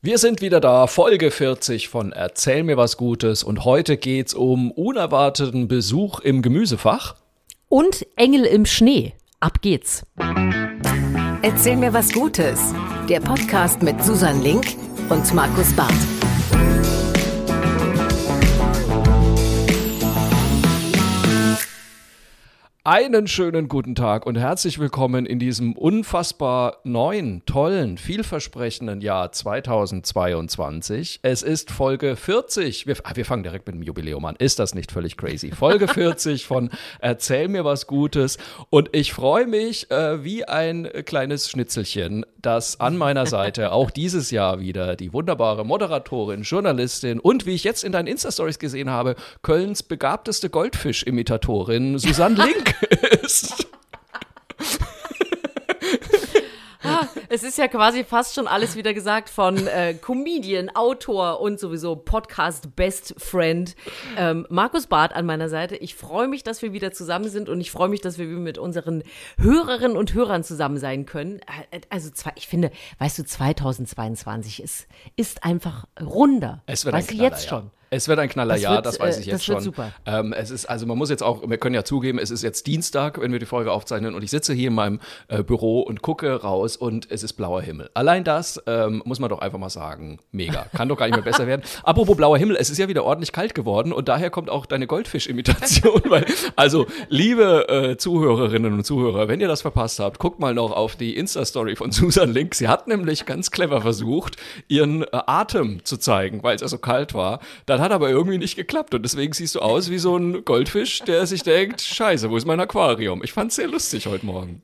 Wir sind wieder da, Folge 40 von Erzähl mir was Gutes und heute geht's um unerwarteten Besuch im Gemüsefach. Und Engel im Schnee. Ab geht's. Erzähl mir was Gutes. Der Podcast mit Susan Link und Markus Barth. Einen schönen guten Tag und herzlich willkommen in diesem unfassbar neuen, tollen, vielversprechenden Jahr 2022. Es ist Folge 40. Wir, ah, wir fangen direkt mit dem Jubiläum an. Ist das nicht völlig crazy? Folge 40 von Erzähl mir was Gutes. Und ich freue mich äh, wie ein kleines Schnitzelchen, dass an meiner Seite auch dieses Jahr wieder die wunderbare Moderatorin, Journalistin und wie ich jetzt in deinen Insta-Stories gesehen habe, Kölns begabteste Goldfisch-Imitatorin Susanne Link ist. Ah, es ist ja quasi fast schon alles wieder gesagt von äh, Comedian, Autor und sowieso Podcast Best Friend ähm, Markus Barth an meiner Seite. Ich freue mich, dass wir wieder zusammen sind und ich freue mich, dass wir mit unseren Hörerinnen und Hörern zusammen sein können. Äh, also ich finde, weißt du, 2022 ist, ist einfach runder. Es wird weißt ein du Knaller, jetzt ja. schon. Es wird ein Knaller, Das ja, wird, das weiß äh, ich jetzt das wird schon. super. Ähm, es ist, also man muss jetzt auch, wir können ja zugeben, es ist jetzt Dienstag, wenn wir die Folge aufzeichnen und ich sitze hier in meinem äh, Büro und gucke raus und es ist blauer Himmel. Allein das ähm, muss man doch einfach mal sagen, mega. Kann doch gar nicht mehr besser werden. Apropos blauer Himmel, es ist ja wieder ordentlich kalt geworden und daher kommt auch deine Goldfisch-Imitation. weil, also, liebe äh, Zuhörerinnen und Zuhörer, wenn ihr das verpasst habt, guckt mal noch auf die Insta-Story von Susan Link. Sie hat nämlich ganz clever versucht, ihren äh, Atem zu zeigen, weil es ja so kalt war. Dann hat aber irgendwie nicht geklappt und deswegen siehst du aus wie so ein Goldfisch, der sich denkt, scheiße, wo ist mein Aquarium? Ich fand's sehr lustig heute Morgen.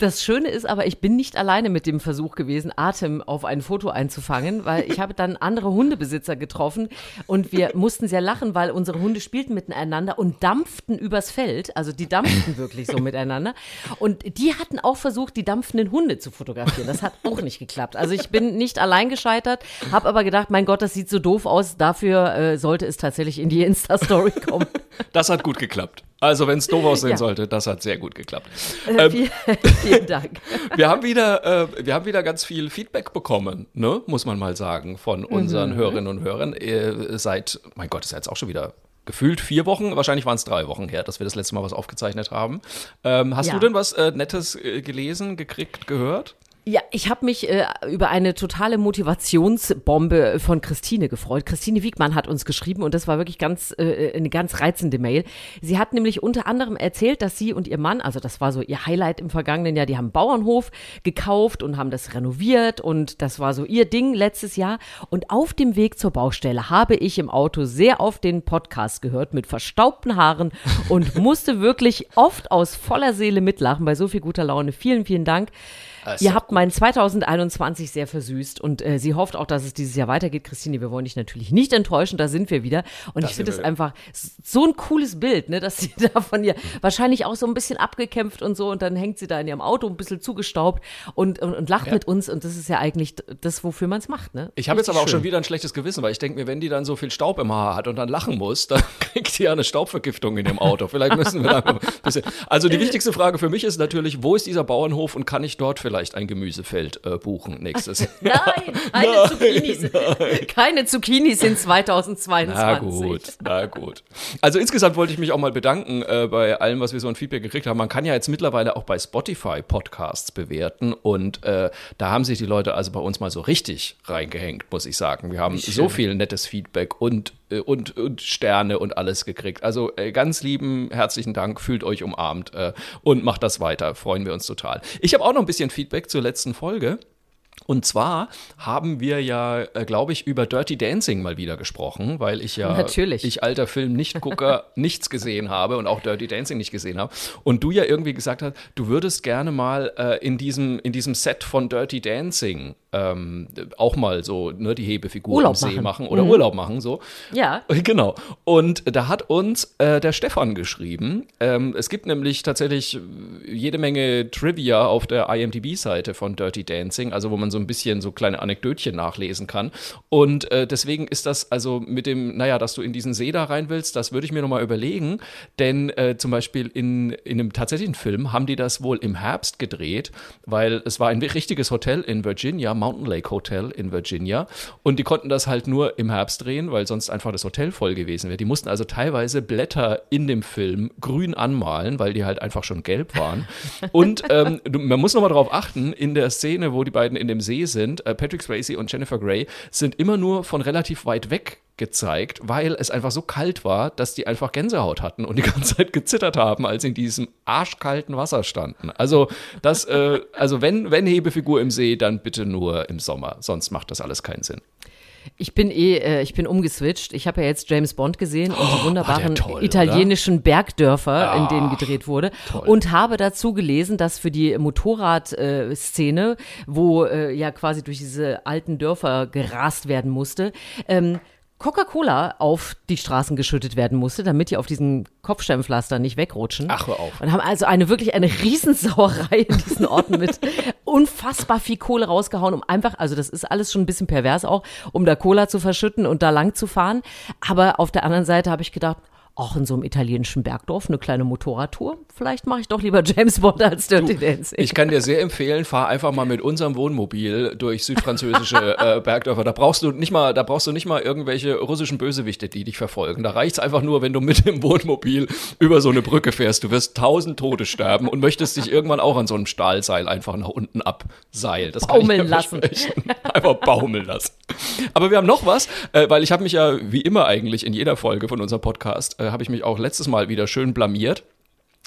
Das Schöne ist aber, ich bin nicht alleine mit dem Versuch gewesen, Atem auf ein Foto einzufangen, weil ich habe dann andere Hundebesitzer getroffen und wir mussten sehr lachen, weil unsere Hunde spielten miteinander und dampften übers Feld. Also die dampften wirklich so miteinander. Und die hatten auch versucht, die dampfenden Hunde zu fotografieren. Das hat auch nicht geklappt. Also ich bin nicht allein gescheitert, habe aber gedacht, mein Gott, das sieht so doof aus. Dafür äh, sollte es tatsächlich in die Insta-Story kommen. Das hat gut geklappt. Also, wenn es doof aussehen Ja. sollte, das hat sehr gut geklappt. Äh, Ähm, viel, vielen Dank. wir haben wieder, äh, wir haben wieder ganz viel Feedback bekommen, ne? muss man mal sagen, von unseren Hörerinnen und Hörern. Äh, seit, mein Gott, ist ja jetzt auch schon wieder gefühlt vier Wochen, wahrscheinlich waren es drei Wochen her, dass wir das letzte Mal was aufgezeichnet haben. Ähm, hast Ja. du denn was äh, Nettes äh, gelesen, gekriegt, gehört? Ja, ich habe mich äh, über eine totale Motivationsbombe von Christine gefreut. Christine Wiegmann hat uns geschrieben und das war wirklich ganz äh, eine ganz reizende Mail. Sie hat nämlich unter anderem erzählt, dass sie und ihr Mann, also das war so ihr Highlight im vergangenen Jahr, die haben einen Bauernhof gekauft und haben das renoviert und das war so ihr Ding letztes Jahr. Und auf dem Weg zur Baustelle habe ich im Auto sehr oft den Podcast gehört mit verstaubten Haaren und musste wirklich oft aus voller Seele mitlachen bei so viel guter Laune. Vielen, vielen Dank. Ist Ihr habt mein 2021 sehr versüßt und äh, sie hofft auch, dass es dieses Jahr weitergeht. Christine, wir wollen dich natürlich nicht enttäuschen, da sind wir wieder. Und ich sind finde es einfach so ein cooles Bild, ne, dass sie da von ihr wahrscheinlich auch so ein bisschen abgekämpft und so und dann hängt sie da in ihrem Auto ein bisschen zugestaubt und, und, und lacht Ja. mit uns und das ist ja eigentlich das, wofür man es macht, ne? Ich habe jetzt aber auch schon schön. wieder ein schlechtes Gewissen, weil ich denke mir, wenn die dann so viel Staub im Haar hat und dann lachen muss, dann kriegt die ja eine Staubvergiftung in dem Auto. Vielleicht müssen wir da ein bisschen. Also die wichtigste Frage für mich ist natürlich, wo ist dieser Bauernhof und kann ich dort vielleicht ein Gemüsefeld äh, buchen nächstes Jahr? Nein, keine Zucchinis. Keine Zucchinis in 2022. Na gut, na gut. Also insgesamt wollte ich mich auch mal bedanken äh, bei allem, was wir so an Feedback gekriegt haben. Man kann ja jetzt mittlerweile auch bei Spotify Podcasts bewerten und äh, da haben sich die Leute also bei uns mal so richtig reingehängt, muss ich sagen. Wir haben so viel nettes Feedback und, und, und Sterne und alles gekriegt. Also äh, ganz lieben, herzlichen Dank, fühlt euch umarmt äh, und macht das weiter, freuen wir uns total. Ich habe auch noch ein bisschen Feedback zur letzten Folge. Und zwar haben wir ja, äh, glaube ich, über Dirty Dancing mal wieder gesprochen, weil ich ja, Natürlich. ich alter Film-Nichtgucker, nichts gesehen habe und auch Dirty Dancing nicht gesehen habe. Und du ja irgendwie gesagt hast, du würdest gerne mal äh, in, diesem, in diesem Set von Dirty Dancing ähm, auch mal so ne, die Hebefigur Urlaub im See machen, machen. oder Urlaub machen, so. Ja. Genau. Und da hat uns äh, der Stefan geschrieben. Ähm, es gibt nämlich tatsächlich jede Menge Trivia auf der IMDb-Seite von Dirty Dancing, also wo man so ein bisschen so kleine Anekdötchen nachlesen kann. Und äh, deswegen ist das also mit dem, naja, dass du in diesen See da rein willst, das würde ich mir nochmal überlegen. Denn äh, zum Beispiel in, in einem tatsächlichen Film haben die das wohl im Herbst gedreht, weil es war ein richtiges Hotel in Virginia, Mountain Lake Hotel in Virginia. Und die konnten das halt nur im Herbst drehen, weil sonst einfach das Hotel voll gewesen wäre. Die mussten also teilweise Blätter in dem Film grün anmalen, weil die halt einfach schon gelb waren. Und ähm, man muss nochmal darauf achten, in der Szene, wo die beiden in dem See sind, äh, Patrick Swayze und Jennifer Grey sind immer nur von relativ weit weg gezeigt, weil es einfach so kalt war, dass die einfach Gänsehaut hatten und die ganze Zeit gezittert haben, als sie in diesem arschkalten Wasser standen. Also das, äh, also wenn, wenn Hebefigur im See, dann bitte nur im Sommer, sonst macht das alles keinen Sinn. Ich bin eh, äh, ich bin umgeswitcht. Ich habe ja jetzt James Bond gesehen und die Oh, wunderbaren toll, italienischen Bergdörfer, Ja, in denen gedreht wurde. Und habe dazu gelesen, dass für die Motorradszene, wo äh, ja quasi durch diese alten Dörfer gerast werden musste, ähm, Coca-Cola auf die Straßen geschüttet werden musste, damit die auf diesen Kopfsteinpflaster nicht wegrutschen. Ach, hör auf. Und haben also eine wirklich eine Riesensauerei in diesen Orten mit unfassbar viel Kohle rausgehauen, um einfach, also das ist alles schon ein bisschen pervers auch, um da Cola zu verschütten und da lang zu fahren. Aber auf der anderen Seite habe ich gedacht, auch in so einem italienischen Bergdorf eine kleine Motorradtour. Vielleicht mache ich doch lieber James Bond als Dirty Dancing. Ich kann dir sehr empfehlen, fahr einfach mal mit unserem Wohnmobil durch südfranzösische äh, Bergdörfer. Da brauchst du nicht mal, da brauchst du nicht mal irgendwelche russischen Bösewichte, die dich verfolgen. Da reicht's einfach nur, wenn du mit dem Wohnmobil über so eine Brücke fährst. Du wirst tausend Tote sterben und möchtest dich irgendwann auch an so einem Stahlseil einfach nach unten abseilen. Das Baumeln lassen. Einfach baumeln lassen. Aber wir haben noch was, äh, weil ich habe mich ja wie immer eigentlich in jeder Folge von unserem Podcast äh, habe ich mich auch letztes Mal wieder schön blamiert.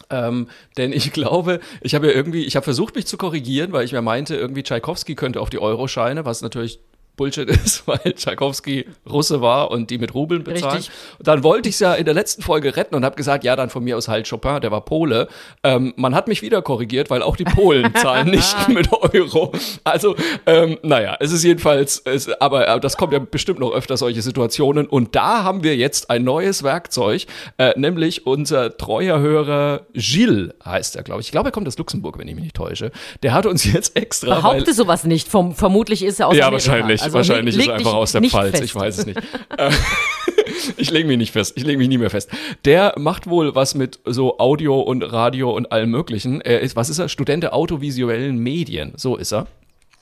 Ähm, denn ich glaube, ich habe ja irgendwie, ich habe versucht, mich zu korrigieren, weil ich mir meinte, irgendwie Tschaikowski könnte auf die Euroscheine, was natürlich Bullshit ist, weil Tschaikowski Russe war und die mit Rubeln bezahlen. Richtig. Und dann wollte ich es ja in der letzten Folge retten und habe gesagt, ja, dann von mir aus halt Chopin, der war Pole. Ähm, man hat mich wieder korrigiert, weil auch die Polen zahlen nicht mit Euro. Also, ähm, naja, es ist jedenfalls, es, aber, aber das kommt ja bestimmt noch öfter solche Situationen. Und da haben wir jetzt ein neues Werkzeug, äh, nämlich unser treuer Hörer Gilles heißt er, glaube ich. Ich glaube, er kommt aus Luxemburg, wenn ich mich nicht täusche. Der hat uns jetzt extra. Behaupte sowas nicht. Vom, vermutlich ist er aus Ja, Amerika. wahrscheinlich. Also wahrscheinlich leg ist er einfach aus der Pfalz. fest. Ich weiß es nicht. Äh, ich lege mich nicht fest. Ich lege mich nie mehr fest. Der macht wohl was mit so Audio und Radio und allem Möglichen. Er ist, was ist er? Student der audiovisuellen Medien. So ist er.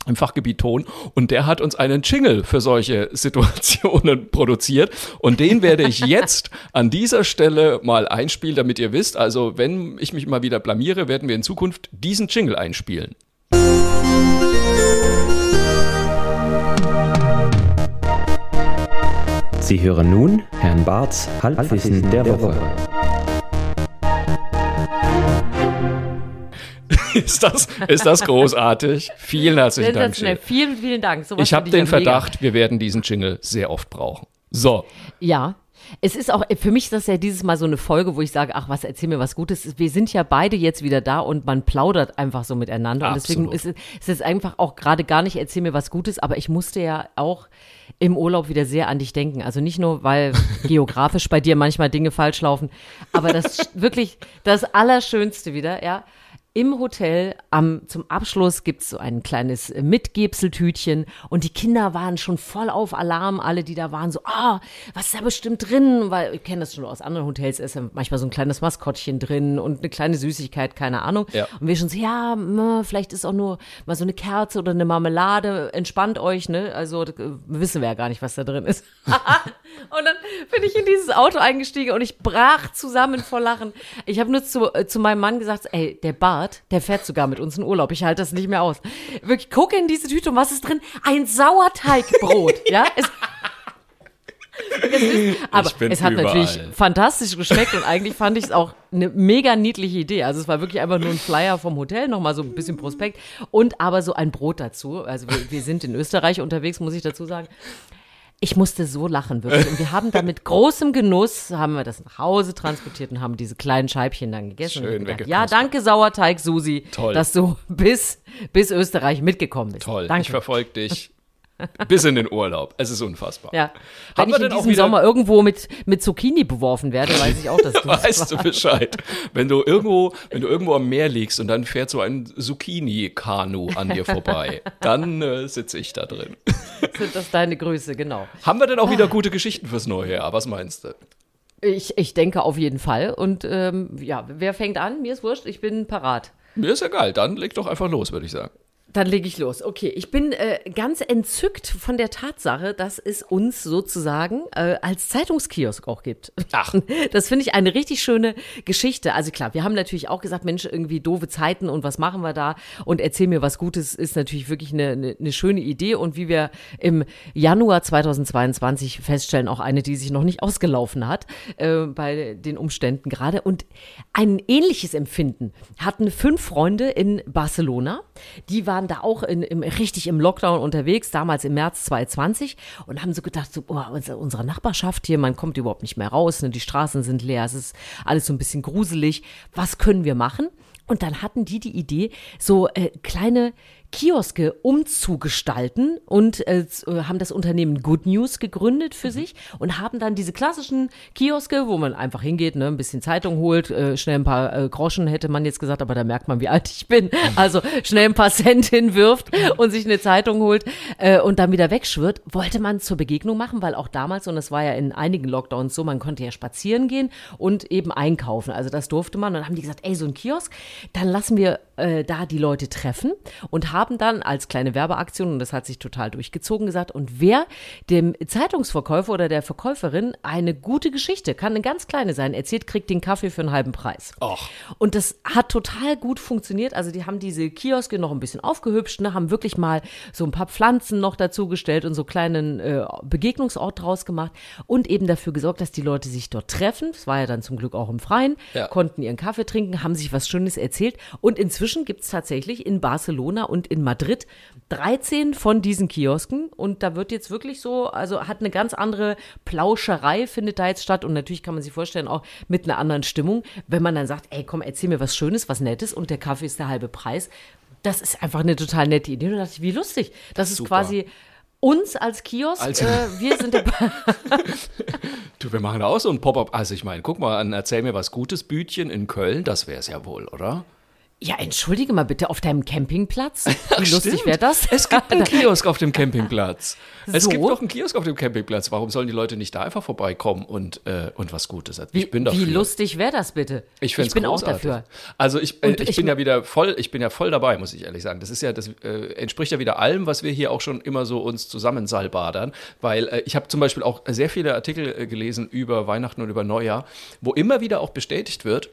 Im Fachgebiet Ton. Und der hat uns einen Jingle für solche Situationen produziert. Und den werde ich jetzt an dieser Stelle mal einspielen, damit ihr wisst. Also, wenn ich mich mal wieder blamiere, werden wir in Zukunft diesen Jingle einspielen. Sie hören nun Herrn Barths Halbwissen der Woche. Ist das, ist das großartig? Vielen herzlichen Dank. Jill. Vielen, vielen Dank. Sowas Ich habe den ja mega. Verdacht, wir werden diesen Jingle sehr oft brauchen. So, Ja. Es ist auch, für mich ist das ja dieses Mal so eine Folge, wo ich sage, ach was, erzähl mir was Gutes. Wir sind ja beide jetzt wieder da und man plaudert einfach so miteinander. Und deswegen Absolut. ist es, ist es einfach auch gerade gar nicht, erzähl mir was Gutes, aber ich musste ja auch im Urlaub wieder sehr an dich denken. Also nicht nur, weil geografisch bei dir manchmal Dinge falsch laufen, aber das wirklich das Allerschönste wieder, ja. Im Hotel am, zum Abschluss gibt's so ein kleines äh, Mitgebseltütchen und die Kinder waren schon voll auf Alarm, alle, die da waren, so, ah, was ist da bestimmt drin? Weil ich kenne das schon aus anderen Hotels, ist ja manchmal so ein kleines Maskottchen drin und eine kleine Süßigkeit, keine Ahnung. Ja. Und wir schon so, ja, mh, vielleicht ist auch nur mal so eine Kerze oder eine Marmelade, entspannt euch, ne? Also äh, wissen wir ja gar nicht, was da drin ist. Und dann bin ich in dieses Auto eingestiegen und ich brach zusammen vor Lachen. Ich habe nur zu, äh, zu meinem Mann gesagt, ey, der Bart, der fährt sogar mit uns in Urlaub. Ich halte das nicht mehr aus. Wirklich, gucke in diese Tüte und was ist drin? Ein Sauerteigbrot. ja, es, es ist, aber es hat natürlich überall. fantastisch geschmeckt und eigentlich fand ich es auch eine mega niedliche Idee. Also es war wirklich einfach nur ein Flyer vom Hotel, nochmal so ein bisschen Prospekt und aber so ein Brot dazu. Also wir, wir sind in Österreich unterwegs, muss ich dazu sagen. Ich musste so lachen, wirklich. Und wir haben da mit großem Genuss, haben wir das nach Hause transportiert und haben diese kleinen Scheibchen dann gegessen. Schön gedacht, ja, danke Sauerteig, Susi, Toll. dass du bis, bis Österreich mitgekommen bist. toll. Ich Danke. verfolge dich bis in den Urlaub. Es ist unfassbar. Ja. Haben Wenn wir ich in denn auch diesem Sommer irgendwo mit, mit Zucchini beworfen werde, weiß ich auch, dass du das Weißt du Bescheid? Wenn du irgendwo, wenn du irgendwo am Meer liegst und dann fährt so ein Zucchini-Kanu an dir vorbei, dann äh, sitze ich da drin. sind das deine Grüße, genau. Haben wir denn auch wieder gute Geschichten fürs neue Jahr? Was meinst du? Ich, ich denke auf jeden Fall. Und ähm, ja, wer fängt an? Mir ist wurscht, ich bin parat. Mir ist egal, dann leg doch einfach los, würde ich sagen. Dann lege ich los. Okay, ich bin äh, ganz entzückt von der Tatsache, dass es uns sozusagen äh, als Zeitungskiosk auch gibt. Ach. Das finde ich eine richtig schöne Geschichte. Also klar, wir haben natürlich auch gesagt, Mensch, irgendwie doofe Zeiten und was machen wir da? Und erzähl mir was Gutes ist natürlich wirklich eine, eine, eine schöne Idee. Und wie wir im Januar 2022 feststellen, auch eine, die sich noch nicht ausgelaufen hat äh, bei den Umständen gerade. Und ein ähnliches Empfinden hatten fünf Freunde in Barcelona. Die waren da auch in, im, richtig im Lockdown unterwegs, damals im März 2020 und haben so gedacht, so, oh, unsere, unsere Nachbarschaft hier, man kommt überhaupt nicht mehr raus, ne, die Straßen sind leer, es ist alles so ein bisschen gruselig. Was können wir machen? Und dann hatten die die Idee, so äh, kleine Kioske umzugestalten und äh, haben das Unternehmen Good News gegründet für sich und haben dann diese klassischen Kioske, wo man einfach hingeht, ne, ein bisschen Zeitung holt, äh, schnell ein paar äh, Groschen hätte man jetzt gesagt, aber da merkt man, wie alt ich bin. Also schnell ein paar Cent hinwirft und sich eine Zeitung holt äh, und dann wieder wegschwirrt, wollte man zur Begegnung machen, weil auch damals, und das war ja in einigen Lockdowns so, man konnte ja spazieren gehen und eben einkaufen. Also das durfte man. Und dann haben die gesagt, ey, so ein Kiosk, dann lassen wir äh, da die Leute treffen und haben dann als kleine Werbeaktion, und das hat sich total durchgezogen, gesagt, und wer dem Zeitungsverkäufer oder der Verkäuferin eine gute Geschichte, kann eine ganz kleine sein, erzählt, kriegt den Kaffee für einen halben Preis. Och. Und das hat total gut funktioniert. Also die haben diese Kioske noch ein bisschen aufgehübscht, ne, haben wirklich mal so ein paar Pflanzen noch dazugestellt und so kleinen äh, Begegnungsort draus gemacht und eben dafür gesorgt, dass die Leute sich dort treffen. Es war ja dann zum Glück auch im Freien, Ja. konnten ihren Kaffee trinken, haben sich was Schönes erzählt. Und inzwischen gibt es tatsächlich in Barcelona und in Madrid 13 von diesen Kiosken. Und da wird jetzt wirklich so, also hat eine ganz andere Plauscherei, findet da jetzt statt. Und natürlich kann man sich vorstellen, auch mit einer anderen Stimmung, wenn man dann sagt, ey, komm, erzähl mir was Schönes, was Nettes und der Kaffee ist der halbe Preis. Das ist einfach eine total nette Idee. Und da dachte ich, wie lustig. Das ist Super. quasi uns als Kiosk. Als- äh, wir sind der Du, wir machen da auch so ein Pop-up. Also ich meine, guck mal an, erzähl mir was Gutes, Bütchen in Köln, das wäre es ja wohl, oder? Ja, entschuldige mal bitte, auf deinem Campingplatz? Wie lustig wäre das? Es gibt einen Kiosk auf dem Campingplatz. Es So? gibt doch einen Kiosk auf dem Campingplatz. Warum sollen die Leute nicht da einfach vorbeikommen und, äh, und was Gutes erzählen? Wie, Ich bin dafür. wie lustig wäre das bitte? Ich, find's bin großartig. auch dafür. Also ich, äh, ich, ich bin ja wieder voll, ich bin ja voll dabei, muss ich ehrlich sagen. Das ist ja, das äh, entspricht ja wieder allem, was wir hier auch schon immer so uns zusammensalbadern. Weil äh, ich habe zum Beispiel auch sehr viele Artikel äh, gelesen über Weihnachten und über Neujahr, wo immer wieder auch bestätigt wird,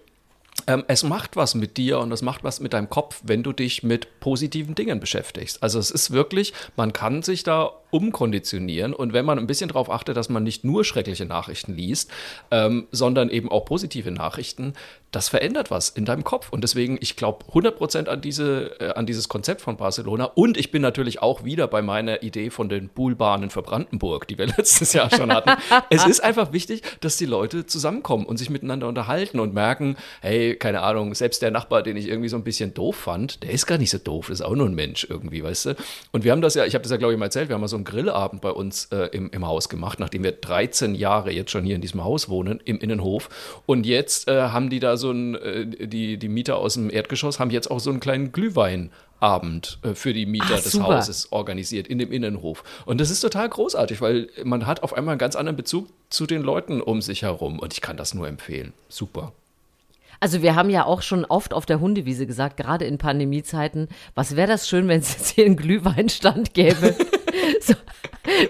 ähm, es macht was mit dir und es macht was mit deinem Kopf, wenn du dich mit positiven Dingen beschäftigst. Also es ist wirklich, man kann sich da umkonditionieren und wenn man ein bisschen darauf achtet, dass man nicht nur schreckliche Nachrichten liest, ähm, sondern eben auch positive Nachrichten, das verändert was in deinem Kopf. Und deswegen, ich glaube 100% an, diese, äh, an dieses Konzept von Barcelona und ich bin natürlich auch wieder bei meiner Idee von den Poolbahnen für Brandenburg, die wir letztes Jahr schon hatten. es ist einfach wichtig, dass die Leute zusammenkommen und sich miteinander unterhalten und merken, hey, keine Ahnung, selbst der Nachbar, den ich irgendwie so ein bisschen doof fand, der ist gar nicht so doof, ist auch nur ein Mensch irgendwie, weißt du? Und wir haben das ja, ich habe das ja, glaube ich, mal erzählt, wir haben mal so einen Grillabend bei uns äh, im, im Haus gemacht, nachdem wir 13 Jahre jetzt schon hier in diesem Haus wohnen, im Innenhof. Und jetzt äh, haben die da so ein, äh, die, die Mieter aus dem Erdgeschoss haben jetzt auch so einen kleinen Glühweinabend äh, für die Mieter Ach, des super. Hauses organisiert in dem Innenhof. Und das ist total großartig, weil man hat auf einmal einen ganz anderen Bezug zu den Leuten um sich herum. Und ich kann das nur empfehlen. Super. Also wir haben ja auch schon oft auf der Hundewiese gesagt, gerade in Pandemiezeiten, was wäre das schön, wenn es jetzt hier einen Glühweinstand gäbe. so,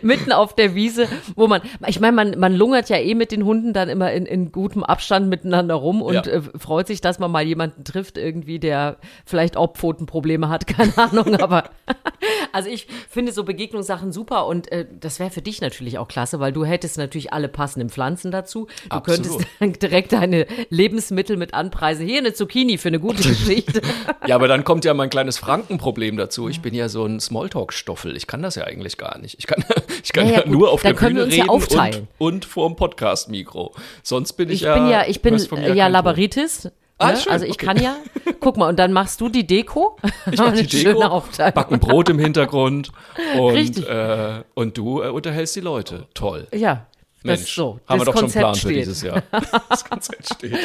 mitten auf der Wiese, wo man, ich meine, man, man lungert ja eh mit den Hunden dann immer in, in gutem Abstand miteinander rum und Ja. äh, freut sich, dass man mal jemanden trifft irgendwie, der vielleicht auch Pfotenprobleme hat, keine Ahnung, aber also ich finde so Begegnungssachen super und äh, das wäre für dich natürlich auch klasse, weil du hättest natürlich alle passenden Pflanzen dazu. Du Absolut. könntest dann direkt deine Lebensmittel mit anpreisen. Hier eine Zucchini für eine gute Geschichte. Ja, aber dann kommt ja mein kleines Frankenproblem dazu. Ich bin ja so ein Smalltalk-Stoffel. Ich kann das ja eigentlich gar nicht. Ich kann, ich kann Ja, ja, ja, gut. nur auf der wir Bühne ja reden aufteilen. und, und vor dem Podcast-Mikro. Sonst bin ich, Ich ja. bin ja, ich bin ja. Labaritis. Ah, Ne? also ich okay. kann ja, guck mal, und dann machst du die Deko. Ich mach die Deko, backen Brot im Hintergrund und, äh, und du äh, unterhältst die Leute. Toll. Ja, das Mensch, so. haben wir das doch schon einen Konzept Plan für steht. dieses Jahr. Das Konzept steht.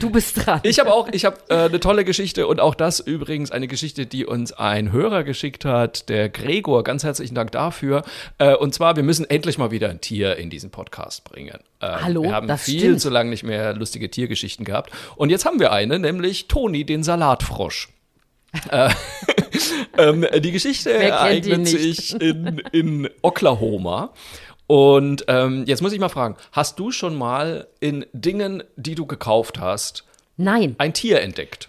Du bist dran. Ich habe auch, ich habe äh, eine tolle Geschichte und auch das übrigens eine Geschichte, die uns ein Hörer geschickt hat, der Gregor. Ganz herzlichen Dank dafür. Äh, und zwar, wir müssen endlich mal wieder ein Tier in diesen Podcast bringen. Ähm, Hallo, wir haben das viel stimmt. zu lange nicht mehr lustige Tiergeschichten gehabt. Und jetzt haben wir eine, nämlich Toni, den Salatfrosch. ähm, die Geschichte ereignet sich in, in Oklahoma. Und ähm, jetzt muss ich mal fragen, hast du schon mal in Dingen, die du gekauft hast, Nein, ein Tier entdeckt?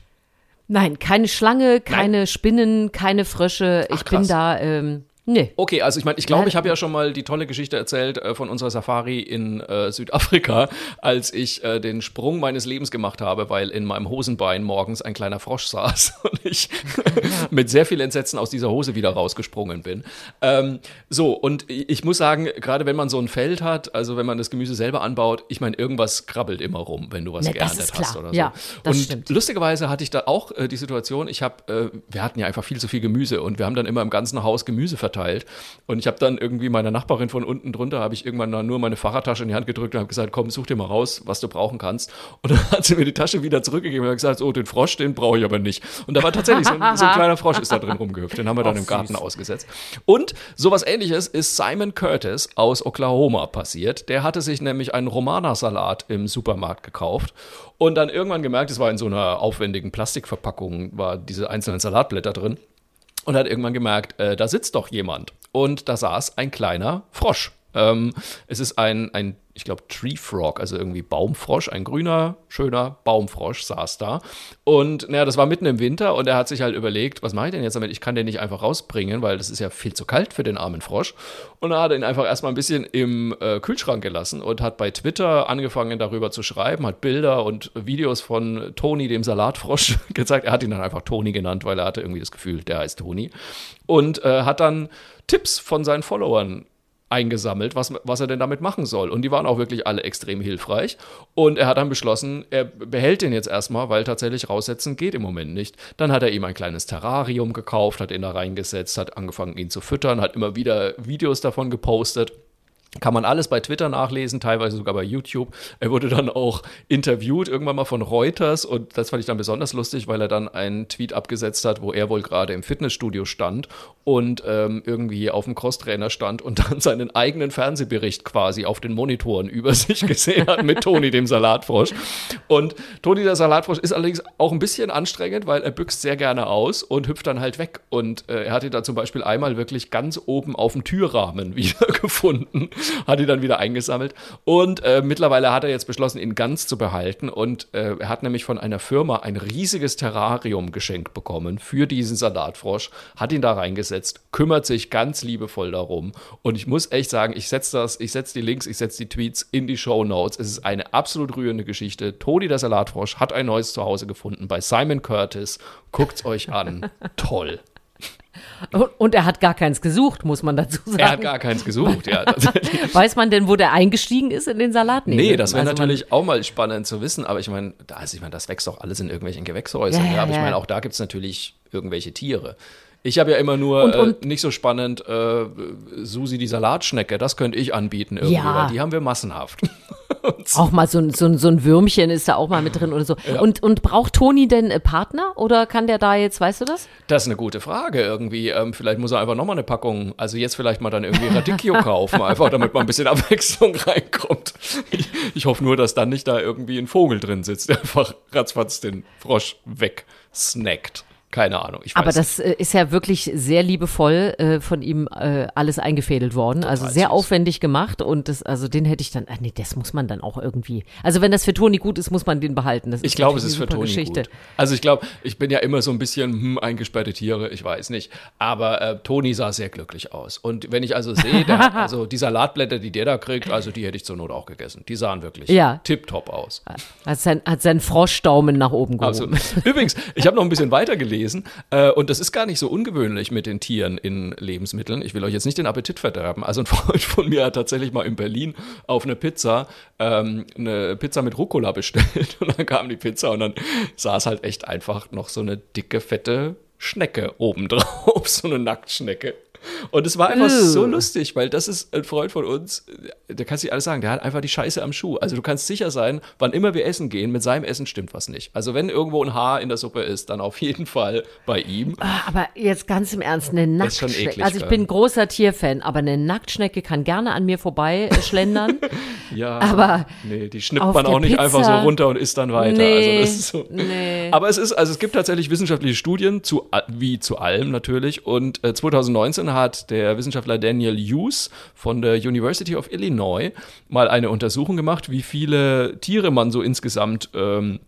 nein, keine Schlange, keine Spinnen, keine Frösche. Ach, ich bin da, ähm, nee. Okay, also ich meine, ich glaube, ich habe ja schon mal die tolle Geschichte erzählt äh, von unserer Safari in äh, Südafrika, als ich äh, den Sprung meines Lebens gemacht habe, weil in meinem Hosenbein morgens ein kleiner Frosch saß und ich mit sehr viel Entsetzen aus dieser Hose wieder rausgesprungen bin. Ähm, so, und ich muss sagen, gerade wenn man so ein Feld hat, also wenn man das Gemüse selber anbaut, ich meine, irgendwas krabbelt immer rum, wenn du was das geerntet hast oder so. Ja, das und stimmt. lustigerweise hatte ich da auch äh, die Situation, ich habe, äh, wir hatten ja einfach viel zu viel Gemüse und wir haben dann immer im ganzen Haus Gemüse verteilt. Und ich habe dann irgendwie meiner Nachbarin von unten drunter, habe ich irgendwann dann nur meine Fahrradtasche in die Hand gedrückt und habe gesagt, komm, such dir mal raus, was du brauchen kannst. Und dann hat sie mir die Tasche wieder zurückgegeben und hat gesagt, oh, den Frosch, den brauche ich aber nicht. Und da war tatsächlich so ein, so ein kleiner Frosch ist da drin rumgehüpft. Den haben wir dann Ach, im Garten süß. ausgesetzt. Und sowas ähnliches ist Simon Curtis aus Oklahoma passiert. Der hatte sich nämlich einen Romana-Salat im Supermarkt gekauft und dann irgendwann gemerkt, es war in so einer aufwendigen Plastikverpackung, war diese einzelnen Salatblätter drin und hat irgendwann gemerkt, äh, da sitzt doch jemand. Und da saß ein kleiner Frosch. Ähm, es ist ein, ein ich glaube, Tree Frog, also irgendwie Baumfrosch, ein grüner, schöner Baumfrosch saß da. Und naja, das war mitten im Winter und er hat sich halt überlegt, was mache ich denn jetzt damit? Ich kann den nicht einfach rausbringen, weil das ist ja viel zu kalt für den armen Frosch. Und er hat ihn einfach erstmal ein bisschen im äh, Kühlschrank gelassen und hat bei Twitter angefangen darüber zu schreiben, hat Bilder und Videos von Toni, dem Salatfrosch, gezeigt. Er hat ihn dann einfach Toni genannt, weil er hatte irgendwie das Gefühl, der heißt Toni. Und äh, hat dann Tipps von seinen Followern eingesammelt, was, was er denn damit machen soll. Und die waren auch wirklich alle extrem hilfreich. Und er hat dann beschlossen, er behält den jetzt erstmal, weil tatsächlich raussetzen geht im Moment nicht. Dann hat er ihm ein kleines Terrarium gekauft, hat ihn da reingesetzt, hat angefangen, ihn zu füttern, hat immer wieder Videos davon gepostet. Kann man alles bei Twitter nachlesen, teilweise sogar bei YouTube. Er wurde dann auch interviewt, irgendwann mal von Reuters. Und das fand ich dann besonders lustig, weil er dann einen Tweet abgesetzt hat, wo er wohl gerade im Fitnessstudio stand und ähm, irgendwie auf dem Crosstrainer stand und dann seinen eigenen Fernsehbericht quasi auf den Monitoren über sich gesehen hat mit Toni, dem Salatfrosch. Und Toni, der Salatfrosch, ist allerdings auch ein bisschen anstrengend, weil er büxt sehr gerne aus und hüpft dann halt weg. Und äh, er hat ihn dann zum Beispiel einmal wirklich ganz oben auf dem Türrahmen wiedergefunden hat ihn dann wieder eingesammelt. Und äh, mittlerweile hat er jetzt beschlossen, ihn ganz zu behalten. Und äh, er hat nämlich von einer Firma ein riesiges Terrarium geschenkt bekommen für diesen Salatfrosch, hat ihn da reingesetzt, kümmert sich ganz liebevoll darum. Und ich muss echt sagen, ich setze das, ich setze die Links, ich setze die Tweets in die Show Notes. Es ist eine absolut rührende Geschichte. Toni der Salatfrosch hat ein neues Zuhause gefunden bei Simon Curtis. Guckt's euch an. Toll. Und, und er hat gar keins gesucht, muss man dazu sagen. Er hat gar keins gesucht, ja. Weiß man denn, wo der eingestiegen ist in den Salat? Nee, das wäre Also natürlich auch mal spannend zu wissen, aber ich meine, da- also ich meine, das wächst doch alles in irgendwelchen Gewächshäusern. Ja, Ja, aber ich meine, auch da gibt es natürlich irgendwelche Tiere. Ich habe ja immer nur Und- und- äh, nicht so spannend äh, Susi die Salatschnecke, das könnte ich anbieten irgendwie, Ja. weil die haben wir massenhaft. Auch mal so, ein- so, so ein Würmchen ist da auch mal mit drin oder so. Und, und braucht Toni denn äh, Partner oder kann der da jetzt, weißt du das? Das ist eine gute Frage irgendwie. Ähm, vielleicht muss er einfach nochmal eine Packung, also jetzt vielleicht mal dann irgendwie Radicchio kaufen, einfach damit mal ein bisschen Abwechslung reinkommt. Ich, ich hoffe nur, dass dann nicht da irgendwie ein Vogel drin sitzt, der einfach ratzfatz den Frosch wegsnackt. Keine Ahnung. Ich weiß Aber das äh, ist ja wirklich sehr liebevoll äh, von ihm äh, alles eingefädelt worden. also sehr süß. aufwendig gemacht und das, also den hätte ich dann, ach nee, das muss man dann auch irgendwie. Also wenn das für Toni gut ist, muss man den behalten. Das Ich glaube, es ist für Toni Geschichte. gut. Also ich glaube, ich bin ja immer so ein bisschen hm, eingesperrte Tiere, ich weiß nicht. Aber äh, Toni sah sehr glücklich aus. Und wenn ich also sehe, der, also die Salatblätter, die der da kriegt, also die hätte ich zur Not auch gegessen. Die sahen wirklich Ja. tipptopp aus. Hat, sein, hat seinen Froschdaumen nach oben gehoben. Absolut. Übrigens, ich habe noch ein bisschen weiter gelesen äh, und das ist gar nicht so ungewöhnlich mit den Tieren in Lebensmitteln. Ich will euch jetzt nicht den Appetit verderben. Also ein Freund von mir hat tatsächlich mal in Berlin auf eine Pizza ähm, eine Pizza mit Rucola bestellt und dann kam die Pizza und dann saß halt echt einfach noch so eine dicke, fette Schnecke obendrauf, so eine Nacktschnecke. Und es war einfach so lustig, weil das ist ein Freund von uns, der kannst du alles sagen, der hat einfach die Scheiße am Schuh. Also du kannst sicher sein, wann immer wir essen gehen, mit seinem Essen stimmt was nicht. Also wenn irgendwo ein Haar in der Suppe ist, dann auf jeden Fall bei ihm. Ah, Aber jetzt ganz im Ernst, eine Das ist schon Nacktschnecke. eklig, Also ich bin großer Tierfan, aber eine Nacktschnecke kann gerne an mir vorbei äh, schlendern. Ja, Aber nee, die schnippt man auch nicht einfach so Pizza- runter und isst dann weiter. Nee, also das ist so. nee. Aber es ist, also es gibt tatsächlich wissenschaftliche Studien zu, a- wie zu allem natürlich. Und äh, 2019 hat der Wissenschaftler Daniel Hughes von der University of Illinois mal eine Untersuchung gemacht, wie viele Tiere man so insgesamt ähm,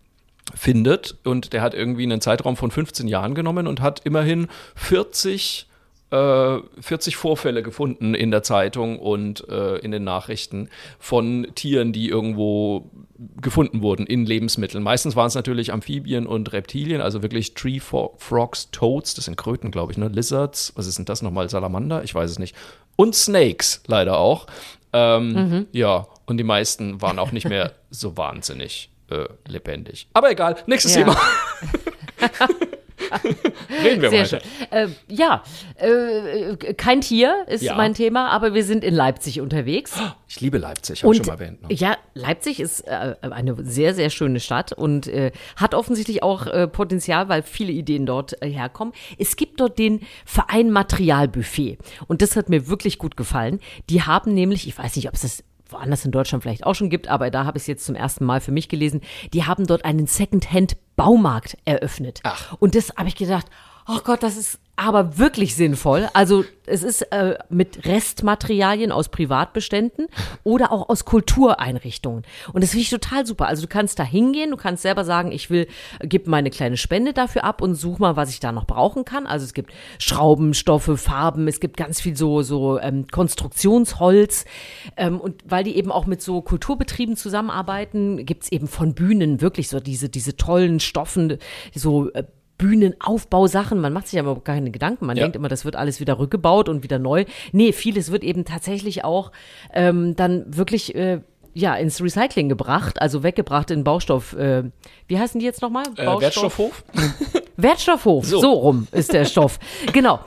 findet. Und der hat irgendwie einen Zeitraum von 15 Jahren genommen und hat immerhin 40 äh, 40 Vorfälle gefunden in der Zeitung und äh, in den Nachrichten von Tieren, die irgendwo gefunden wurden in Lebensmitteln. Meistens waren es natürlich Amphibien und Reptilien, also wirklich Tree Fro- Frogs, Toads, das sind Kröten, glaube ich, ne? Lizards, was ist denn das nochmal? Salamander? Ich weiß es nicht. Und Snakes leider auch. Ähm, Ja, und die meisten waren auch nicht mehr so wahnsinnig äh, lebendig. Aber egal, nächstes Ja. Thema. Reden wir Sehr weiter. schön. Äh, ja, äh, kein Tier ist Ja. mein Thema, aber wir sind in Leipzig unterwegs. Ich liebe Leipzig, habe ich schon mal erwähnt. Ne? ja, Leipzig ist äh, eine sehr, sehr schöne Stadt und äh, hat offensichtlich auch äh, Potenzial, weil viele Ideen dort äh, herkommen. Es gibt dort den Verein Materialbuffet und das hat mir wirklich gut gefallen. Die haben nämlich, ich weiß nicht, ob es das woanders in Deutschland vielleicht auch schon gibt, aber da habe ich es jetzt zum ersten Mal für mich gelesen, die haben dort einen Secondhand-Baumarkt eröffnet. Ach. Und das habe ich gedacht, oh Gott, das ist aber wirklich sinnvoll. Also es ist äh, mit Restmaterialien aus Privatbeständen oder auch aus Kultureinrichtungen. Und das finde ich total super. Also du kannst da hingehen, du kannst selber sagen, ich will, gib meine kleine Spende dafür ab und such mal, was ich da noch brauchen kann. Also es gibt Schrauben, Stoffe, Farben, es gibt ganz viel so, so ähm, Konstruktionsholz. Ähm, und weil die eben auch mit so Kulturbetrieben zusammenarbeiten, gibt's eben von Bühnen wirklich so diese, diese tollen Stoffen, so äh, Bühnenaufbausachen. Man macht sich aber keine Gedanken. Man Ja. denkt immer, das wird alles wieder rückgebaut und wieder neu. Nee, vieles wird eben tatsächlich auch ähm, dann wirklich äh, ja, ins Recycling gebracht, also weggebracht in Baustoff. Äh, wie heißen die jetzt nochmal? Äh, Wertstoffhof? Wertstoffhof, so. So. rum ist der Stoff. genau.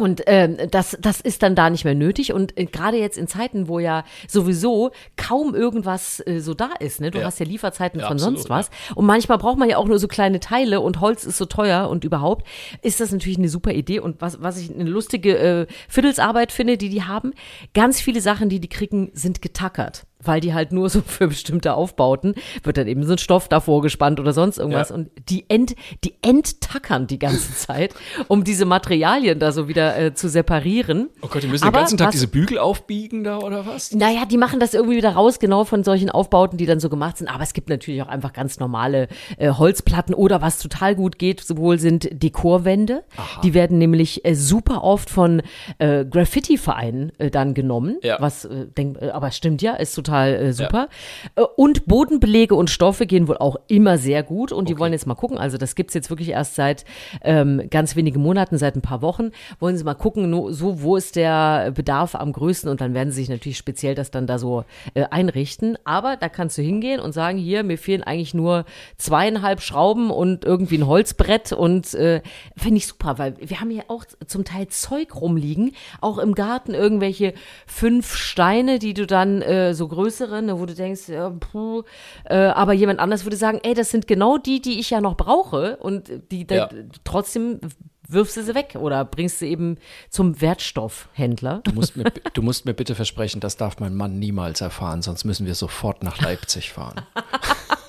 Und ähm, das, das ist dann da nicht mehr nötig. Und äh, gerade jetzt in Zeiten, wo ja sowieso kaum irgendwas äh, so da ist, ne? Du Ja. hast ja Lieferzeiten Ja, von absolut, sonst was. Und manchmal braucht man ja auch nur so kleine Teile und Holz ist so teuer und überhaupt ist das natürlich eine super Idee. Und was, was ich eine lustige äh, Viertelsarbeit finde, die die haben, ganz viele Sachen, die die kriegen, sind getackert. Weil die halt nur so für bestimmte Aufbauten wird dann eben so ein Stoff davor gespannt oder sonst irgendwas. Ja. Und die, ent, die enttackern die ganze Zeit, um diese Materialien da so wieder äh, zu separieren. Oh Gott, die müssen Aber den ganzen Tag was- diese Bügel aufbiegen da oder was? Naja, die machen das irgendwie wieder raus, genau von solchen Aufbauten, die dann so gemacht sind. Aber es gibt natürlich auch einfach ganz normale äh, Holzplatten oder was total gut geht, sowohl sind Dekorwände. Die werden nämlich äh, super oft von äh, Graffiti-Vereinen äh, dann genommen. Ja. Was, äh, denk, aber stimmt ja, ist total äh, super. Äh, und Bodenbelege und Stoffe gehen wohl auch immer sehr gut. Und die wollen jetzt mal gucken. Also das gibt's jetzt wirklich erst seit ähm, ganz wenigen Monaten, seit ein paar Wochen. Wollen sie mal gucken, no, so wo ist der Bedarf am größten und dann werden sie sich natürlich speziell das dann da so äh, einrichten. Aber da kannst du hingehen und sagen, hier, mir fehlen eigentlich nur zweieinhalb Schrauben und irgendwie ein Holzbrett und äh, finde ich super, weil wir haben hier auch zum Teil Zeug rumliegen, auch im Garten irgendwelche fünf Steine, die du dann äh, so größere, ne, wo du denkst, ja, puh, äh, aber jemand anders würde sagen, ey, das sind genau die, die ich ja noch brauche und die da, Ja. trotzdem wirfst du sie weg oder bringst sie eben zum Wertstoffhändler. Du musst, mir, du musst mir bitte versprechen, das darf mein Mann niemals erfahren, sonst müssen wir sofort nach Leipzig fahren.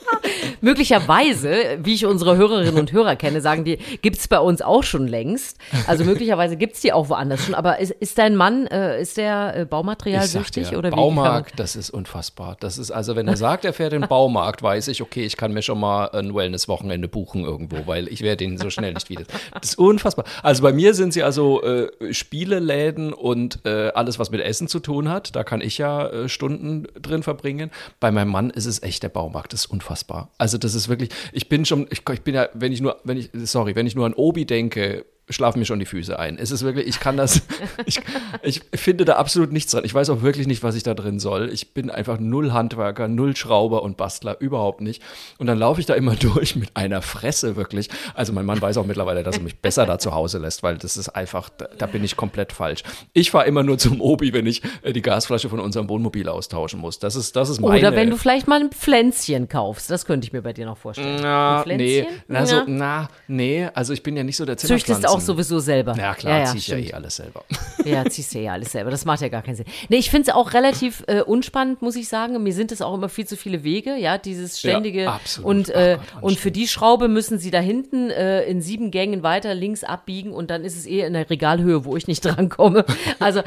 Möglicherweise, wie ich unsere Hörerinnen und Hörer kenne, sagen die, gibt's bei uns auch schon längst. Also möglicherweise gibt's die auch woanders schon. Aber ist, ist dein Mann, äh, ist der äh, Baumaterial süchtig? oder wie Baumarkt, das ist unfassbar. Das ist also, wenn er sagt, er fährt in den Baumarkt, weiß ich, okay, ich kann mir schon mal ein Wellness-Wochenende buchen irgendwo, weil ich werde ihn so schnell nicht wieder. Das ist unfassbar. Also bei mir sind sie also äh, Spieleläden und äh, alles, was mit Essen zu tun hat. Da kann ich ja äh, Stunden drin verbringen. Bei meinem Mann ist es echt der Baumarkt. Das ist unfassbar. Also das ist wirklich, ich bin schon, ich, ich bin ja, wenn ich nur, wenn ich, sorry, wenn ich nur an Obi denke, schlafen mir schon die Füße ein. Es ist wirklich, ich kann das, ich, ich finde da absolut nichts dran. Ich weiß auch wirklich nicht, was ich da drin soll. Ich bin einfach null Handwerker, null Schrauber und Bastler, überhaupt nicht. Und dann laufe ich da immer durch mit einer Fresse, wirklich. Also mein Mann weiß auch mittlerweile, dass er mich besser da zu Hause lässt, weil das ist einfach, da, da bin ich komplett falsch. Ich fahre immer nur zum Obi, wenn ich äh, die Gasflasche von unserem Wohnmobil austauschen muss. Das ist, das ist meine. Oder wenn du vielleicht mal ein Pflänzchen kaufst. Das könnte ich mir bei dir noch vorstellen. na, ein nee, na, so, na, nee, also ich bin ja nicht so der Züchtest Zimmerpflanzen. Auch sowieso selber. Ja, klar, ja, zieh ich ja eh alles selber. Ja, ziehst du ja alles selber. Das macht ja gar keinen Sinn. Nee, ich finde es auch relativ äh, unspannend, muss ich sagen. Mir sind es auch immer viel zu viele Wege, ja, dieses ständige. Ja, absolut. Und, äh, Gott, und für die Schraube müssen sie da hinten äh, in sieben Gängen weiter links abbiegen und dann ist es eher in der Regalhöhe, wo ich nicht drankomme. Also,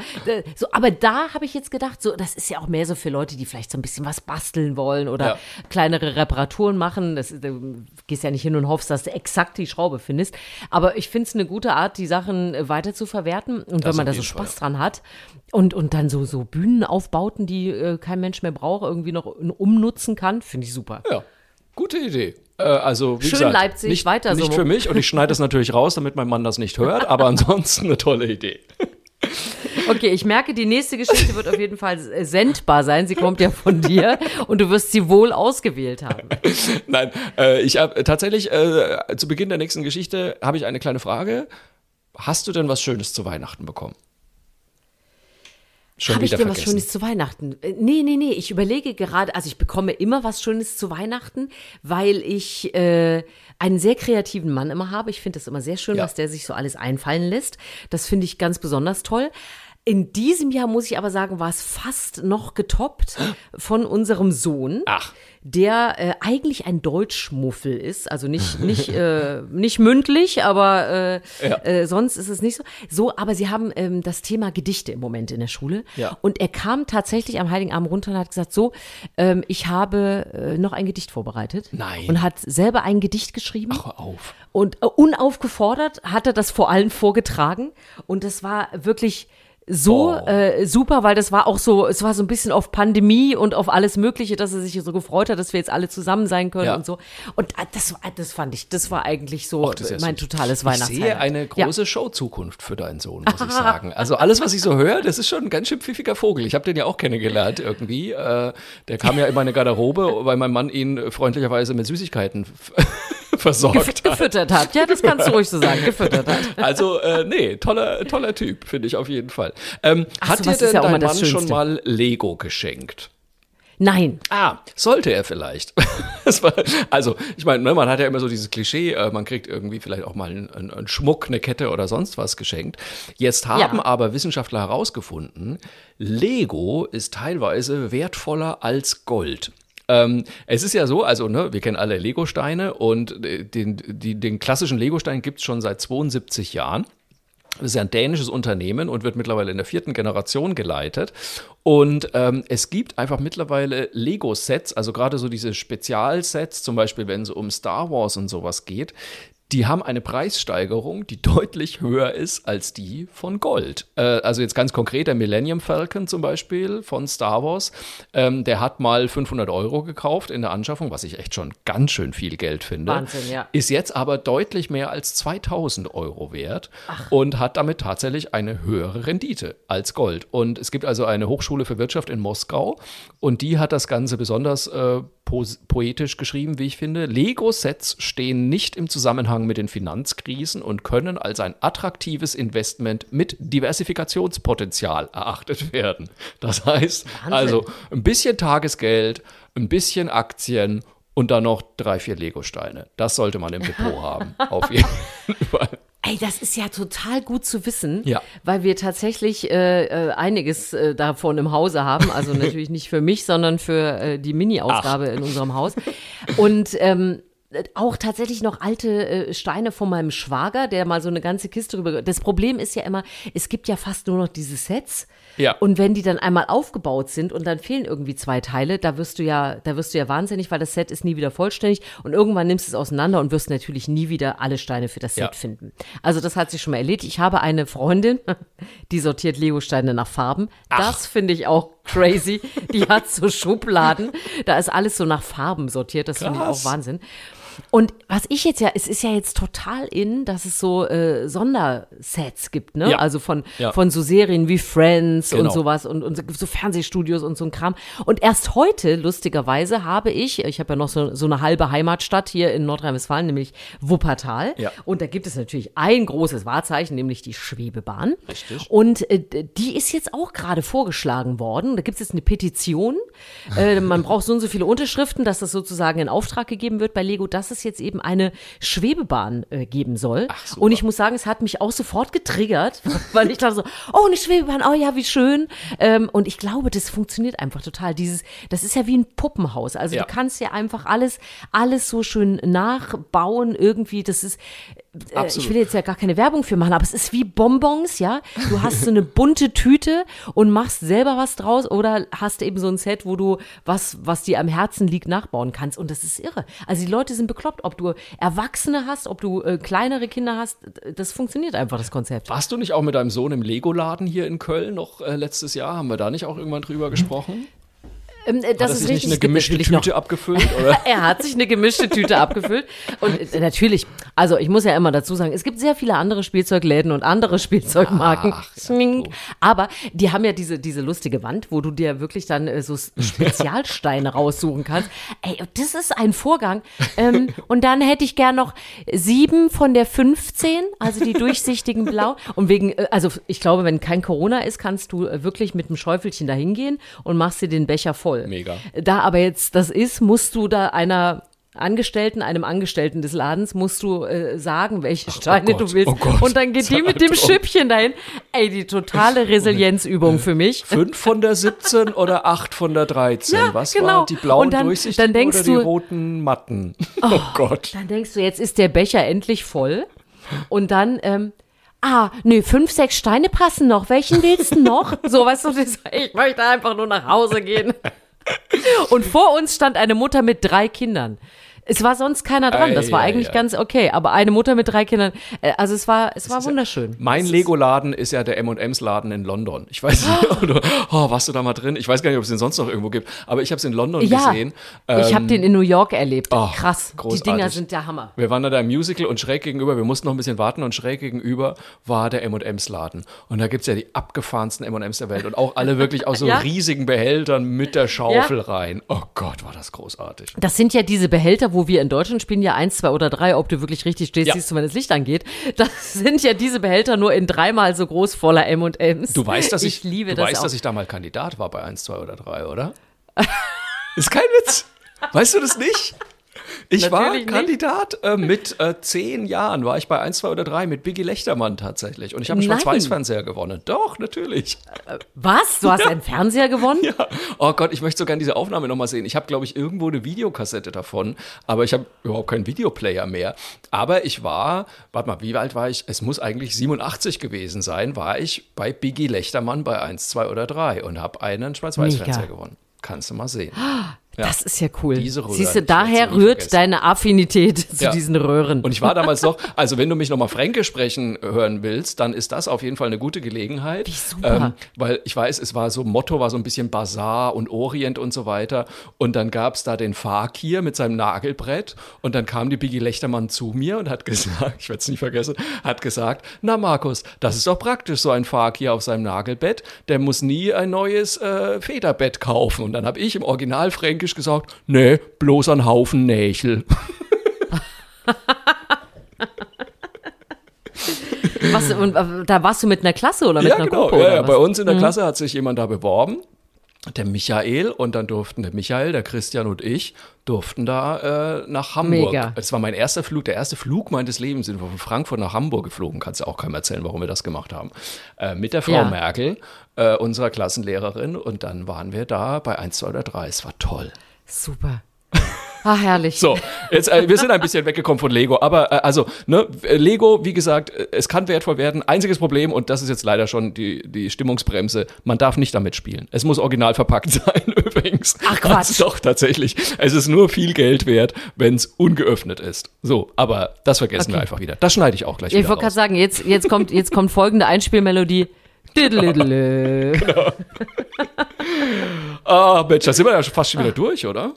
so, aber da habe ich jetzt gedacht, so, das ist ja auch mehr so für Leute, die vielleicht so ein bisschen was basteln wollen oder Ja. kleinere Reparaturen machen. Das, du gehst ja nicht hin und hoffst, dass du exakt die Schraube findest. Aber ich finde es eine gute Art, die Sachen äh, weiter zu verwerten. Und Das wenn man da so jeden Fall, Spaß dran hat und, und dann so, so Bühnenaufbauten, die äh, kein Mensch mehr braucht, irgendwie noch umnutzen kann, finde ich super. Ja, gute Idee. Äh, also, wie Schön gesagt, Leipzig, nicht, weiter so. Nicht für mich und ich schneide das natürlich raus, damit mein Mann das nicht hört, aber ansonsten eine tolle Idee. Okay, ich merke, die nächste Geschichte wird auf jeden Fall äh, sendbar sein. Sie kommt ja von dir und du wirst sie wohl ausgewählt haben. Nein, äh, ich habe tatsächlich äh, zu Beginn der nächsten Geschichte habe ich eine kleine Frage. Hast du denn was Schönes zu Weihnachten bekommen? Schon Habe ich dir was vergessen. Schönes zu Weihnachten? Äh, Nee, nee, nee. Ich überlege gerade, also ich bekomme immer was Schönes zu Weihnachten, weil ich äh, einen sehr kreativen Mann immer habe. Ich finde das immer sehr schön, Ja. was der sich so alles einfallen lässt. Das finde ich ganz besonders toll. In diesem Jahr muss ich aber sagen, war es fast noch getoppt von unserem Sohn, Ach. der äh, eigentlich ein Deutschmuffel ist. Also nicht, nicht, äh, nicht mündlich, aber äh, Ja. äh, sonst ist es nicht so. So, aber sie haben ähm, das Thema Gedichte im Moment in der Schule. Ja. Und er kam tatsächlich am Heiligen Abend runter und hat gesagt, so, ähm, ich habe äh, noch ein Gedicht vorbereitet. Nein. Und hat selber ein Gedicht geschrieben. Ach, auf. Und äh, unaufgefordert hat er das vor allen vorgetragen. Und das war wirklich so Oh. äh, super, weil das war auch so, es war so ein bisschen auf Pandemie und auf alles Mögliche, dass er sich so gefreut hat, dass wir jetzt alle zusammen sein können Ja. und so. Und äh, das, war- das fand ich, das war eigentlich so ja mein süß. totales Ich Weihnachtshighlight. sehe eine Ja. große Show-Zukunft für deinen Sohn, muss ich sagen. Also alles, was ich so höre, das ist schon ein ganz schön pfiffiger Vogel. Ich habe den ja auch kennengelernt irgendwie. Äh, der kam ja in meine Garderobe, weil mein Mann ihn freundlicherweise mit Süßigkeiten versorgt Gef hat. gefüttert hat. Ja, das kannst du ruhig so sagen, gefüttert hat. Also, äh, nee, toller, toller Typ, finde ich auf jeden Fall. Ähm, Ach, hat dir denn ja dein Mann schon mal Lego geschenkt? Nein. Ah, sollte er vielleicht. War, also, ich meine, ne, man hat ja immer so dieses Klischee, äh, man kriegt irgendwie vielleicht auch mal einen, einen, einen Schmuck, eine Kette oder sonst was geschenkt. Jetzt haben Ja. aber Wissenschaftler herausgefunden, Lego ist teilweise wertvoller als Gold. Ähm, es ist ja so, also ne, wir kennen alle Lego-Steine und äh, den, die, den klassischen Lego-Stein gibt es schon seit 72 Jahren. Das ist ja ein dänisches Unternehmen und wird mittlerweile in der vierten Generation geleitet. Und ähm, es gibt einfach mittlerweile Lego-Sets, also gerade so diese Spezialsets, zum Beispiel wenn es um Star Wars und sowas geht, die haben eine Preissteigerung, die deutlich höher ist als die von Gold. Äh, also jetzt ganz konkret der Millennium Falcon zum Beispiel von Star Wars, ähm, der hat mal 500 Euro gekauft in der Anschaffung, was ich echt schon ganz schön viel Geld finde. Wahnsinn, ja. Ist jetzt aber deutlich mehr als 2000 Euro wert und hat damit tatsächlich eine höhere Rendite als Gold. Und es gibt also eine Hochschule für Wirtschaft in Moskau und die hat das Ganze besonders äh, pos- poetisch geschrieben, wie ich finde. Lego-Sets stehen nicht im Zusammenhang mit den Finanzkrisen und können als ein attraktives Investment mit Diversifikationspotenzial erachtet werden. Das heißt, also ein bisschen Tagesgeld, ein bisschen Aktien und dann noch drei, vier Lego-Steine. Das sollte man im Depot haben. Auf jeden Fall. Ey, das ist ja total gut zu wissen, Ja. weil wir tatsächlich äh, äh, einiges äh, davon im Hause haben. Also natürlich nicht für mich, sondern für äh, die Mini-Ausgabe in unserem Haus. Und ähm, auch tatsächlich noch alte äh, Steine von meinem Schwager, der mal so eine ganze Kiste rüber. Das Problem ist ja immer, es gibt ja fast nur noch diese Sets. Ja. Und wenn die dann einmal aufgebaut sind und dann fehlen irgendwie zwei Teile, da wirst du ja, da wirst du ja wahnsinnig, weil das Set ist nie wieder vollständig und irgendwann nimmst du es auseinander und wirst natürlich nie wieder alle Steine für das Set Ja. finden. Also das hat sich schon mal erledigt. Ich habe eine Freundin, die sortiert Lego-Steine nach Farben. Das finde ich auch crazy. Die hat so Schubladen. Da ist alles so nach Farben sortiert. Das finde ich auch. Wahnsinn. Und was ich jetzt ja, es ist ja jetzt total in, dass es so äh, Sondersets gibt, ne? Ja. Also von, Ja. von so Serien wie Friends Genau. und sowas und, und so Fernsehstudios und so ein Kram. Und erst heute, lustigerweise, habe ich, ich habe ja noch so, so eine halbe Heimatstadt hier in Nordrhein-Westfalen, nämlich Wuppertal. Ja. Und da gibt es natürlich ein großes Wahrzeichen, nämlich die Schwebebahn. Richtig. Und äh, die ist jetzt auch gerade vorgeschlagen worden. Da gibt es jetzt eine Petition. Äh, man braucht so und so viele Unterschriften, dass das sozusagen in Auftrag gegeben wird bei Lego, dass es jetzt eben eine Schwebebahn äh, geben soll. super. und ich muss sagen, es hat mich auch sofort getriggert, weil ich dachte so, oh, eine Schwebebahn, oh ja, wie schön. Ähm, und ich glaube, das funktioniert einfach total. Dieses, das ist ja wie ein Puppenhaus. Also Ja. du kannst ja einfach alles, alles so schön nachbauen irgendwie. Das ist, Absolut. ich will jetzt ja gar keine Werbung für machen, aber es ist wie Bonbons, ja. Du hast so eine bunte Tüte und machst selber was draus oder hast eben so ein Set, wo du was, was dir am Herzen liegt, nachbauen kannst. Und das ist irre. Also die Leute sind bekloppt, ob du Erwachsene hast, ob du äh, kleinere Kinder hast. Das funktioniert einfach, das Konzept. Warst du nicht auch mit deinem Sohn im Lego-Laden hier in Köln noch äh, letztes Jahr? Haben wir da nicht auch irgendwann drüber gesprochen? Ähm, äh, Hat das er ist richtig. nicht eine gemischte natürlich noch- Tüte abgefüllt? Oder? er hat sich eine gemischte Tüte abgefüllt. Und äh, natürlich, also ich muss ja immer dazu sagen, es gibt sehr viele andere Spielzeugläden und andere Spielzeugmarken. Ach, ja. Aber die haben ja diese, diese lustige Wand, wo du dir wirklich dann äh, so Spezialsteine raussuchen kannst. Ey, das ist ein Vorgang. Ähm, und dann hätte ich gern noch sieben von der 15, also die durchsichtigen Blau. Und wegen, äh, also ich glaube, wenn kein Corona ist, kannst du äh, wirklich mit einem Schäufelchen da hingehen und machst dir den Becher voll. Mega. Da aber jetzt das ist, musst du da einer Angestellten, einem Angestellten des Ladens, musst du äh, sagen, welche Steine Gott, du willst. oh Gott, und dann geht die mit dem. Schüppchen dahin. Ey, die totale Resilienzübung für mich. Fünf von der 17 oder acht von der 13? Ja, Was genau. war die blauen dann- durchsichtigen dann denkst oder die du- roten matten? Oh, Gott. Dann denkst du, jetzt ist der Becher endlich voll. Und dann, ähm, ah, nö, fünf, sechs Steine passen noch. Welchen willst du noch? so, weißt du, ich möchte einfach nur nach Hause gehen. Und vor uns stand eine Mutter mit drei Kindern. Es war sonst keiner dran. Das war Ei, ei, eigentlich ei. ganz okay. Aber eine Mutter mit drei Kindern, äh, also es war, es war wunderschön. Mein Lego-Laden ist ja der M&M's Laden in London. Ich weiß nicht, ob du, oh, warst du da mal drin? Ich weiß gar nicht, ob es den sonst noch irgendwo gibt, aber ich habe es in London Ja, gesehen. ich habe Ähm, den in New York erlebt. oh, Krass. Die großartig. Dinger sind der Hammer. Wir waren da im Musical und schräg gegenüber, wir mussten noch ein bisschen warten und schräg gegenüber war der M&M's Laden. Und da gibt's ja die abgefahrensten M&M's der Welt und auch alle wirklich aus so Ja. riesigen Behältern mit der Schaufel rein. Oh Gott, war das großartig. Das sind ja diese Behälter, wo wir in Deutschland spielen ja eins, zwei oder drei, ob du wirklich richtig stehst, Ja. siehst du, wenn das Licht angeht. Das sind ja diese Behälter nur in dreimal so groß voller M&M's. Du weißt, dass ich, liebe du das weißt, auch. dass ich da mal Kandidat war bei 1, 2 oder 3, oder? Ist kein Witz. Weißt du das nicht? Ich war Natürlich nicht. Kandidat äh, mit äh, zehn Jahren, war ich bei 1, 2 oder 3 mit Biggie Lechtermann tatsächlich. Und ich habe einen. Schwarz-Weiß-Fernseher gewonnen. Doch, natürlich. Was? Du hast einen Fernseher gewonnen? Ja. Oh Gott, ich möchte so gerne diese Aufnahme nochmal sehen. Ich habe, glaube ich, irgendwo eine Videokassette davon, aber ich habe überhaupt keinen Videoplayer mehr. Aber ich war, warte mal, wie alt war ich? Es muss eigentlich 87 gewesen sein, war ich bei Biggie Lechtermann bei 1, 2 oder 3 und habe einen Schwarz-Weiß-Fernseher gewonnen. Kannst du mal sehen. Das ist ja cool. Diese Röhren, Siehst du, daher rührt vergessen. deine Affinität zu Ja. diesen Röhren. Und ich war damals noch, also wenn du mich nochmal Fränkisch sprechen hören willst, dann ist das auf jeden Fall eine gute Gelegenheit. Wie super. weil ich weiß, es war so, Motto war so ein bisschen Bazar und Orient und so weiter. Und dann gab es da den Fakir mit seinem Nagelbrett. Und dann kam die Biggie Lechtermann zu mir und hat gesagt, ich werde es nicht vergessen, hat gesagt, na Markus, das ist doch praktisch, so ein Fakir auf seinem Nagelbett. Der muss nie ein neues äh, Federbett kaufen. Und dann habe ich im Original Fränkisch gesagt, nee, bloß ein Haufen Nächel. Was, und, äh, da warst du mit einer Klasse oder mit ja, einer genau. Gruppe? Ja, ja, bei uns in der Klasse hat sich jemand da beworben, der Michael, und dann durften der Michael, der Christian und ich, durften da äh, nach Hamburg. Mega. Es war mein erster Flug, der erste Flug meines Lebens. Sind wir von Frankfurt nach Hamburg geflogen. Kannst du auch keinem erzählen, warum wir das gemacht haben. Äh, mit der Frau Ja. Merkel, äh, unserer Klassenlehrerin. Und dann waren wir da bei 1, 2 oder 3. Es war toll. Super. Ah, herrlich. So, jetzt, äh, wir sind ein bisschen weggekommen von Lego, aber äh, also, ne, Lego, wie gesagt, äh, es kann wertvoll werden. Einziges Problem, und das ist jetzt leider schon die, die Stimmungsbremse, man darf nicht damit spielen. Es muss original verpackt sein, übrigens. Ach, Quatsch. Also, doch, tatsächlich. Es ist nur viel Geld wert, wenn es ungeöffnet ist. So, aber das vergessen wir Okay. einfach wieder. Das schneide ich auch gleich Ja, ich wieder wollte gerade sagen, jetzt, jetzt, kommt, jetzt kommt folgende Einspielmelodie. Diddle-diddle. Ah, Mensch, da sind wir ja fast schon wieder durch, oder?